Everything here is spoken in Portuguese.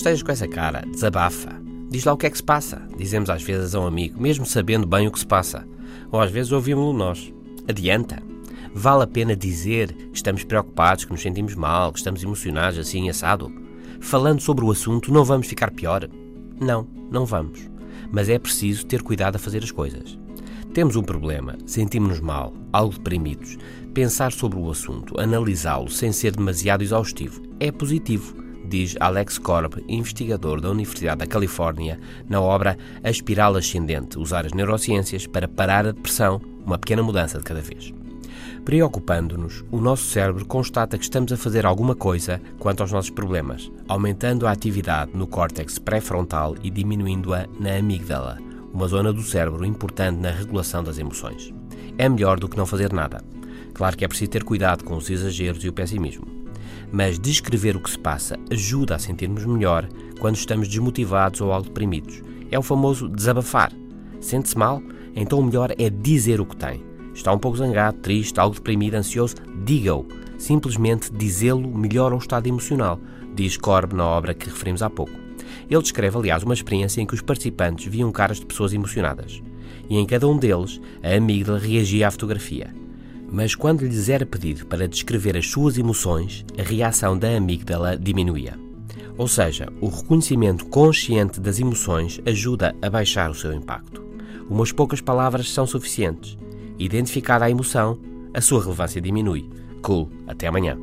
estejas com essa cara, desabafa. Diz lá o que é que se passa. Dizemos às vezes a um amigo, mesmo sabendo bem o que se passa. Ou às vezes ouvimos-lo nós. Adianta. Vale a pena dizer que estamos preocupados, que nos sentimos mal, que estamos emocionados assim assado? Falando sobre o assunto, não vamos ficar pior? Não, não vamos. Mas é preciso ter cuidado a fazer as coisas. Temos um problema, sentimos-nos mal, algo deprimidos. Pensar sobre o assunto, analisá-lo sem ser demasiado exaustivo, é positivo, diz Alex Korb, investigador da Universidade da Califórnia, na obra A Espiral Ascendente: Usar as Neurociências para Parar a Depressão, uma pequena mudança de cada vez. Preocupando-nos, o nosso cérebro constata que estamos a fazer alguma coisa quanto aos nossos problemas, aumentando a atividade no córtex pré-frontal e diminuindo-a na amígdala, uma zona do cérebro importante na regulação das emoções. É melhor do que não fazer nada. Claro que é preciso ter cuidado com os exageros e o pessimismo. Mas descrever o que se passa ajuda a sentirmos melhor quando estamos desmotivados ou algo deprimidos. É o famoso desabafar. Sente-se mal? Então o melhor é dizer o que tem. Está um pouco zangado, triste, algo deprimido, ansioso? Diga-o. Simplesmente dizê-lo melhora o estado emocional, diz Corb na obra que referimos há pouco. Ele descreve, aliás, uma experiência em que os participantes viam caras de pessoas emocionadas. E em cada um deles, a amígdala reagia à fotografia. Mas quando lhes era pedido para descrever as suas emoções, a reação da amígdala diminuía. Ou seja, o reconhecimento consciente das emoções ajuda a baixar o seu impacto. Umas poucas palavras são suficientes. Identificada a emoção, a sua relevância diminui. Cool. Até amanhã.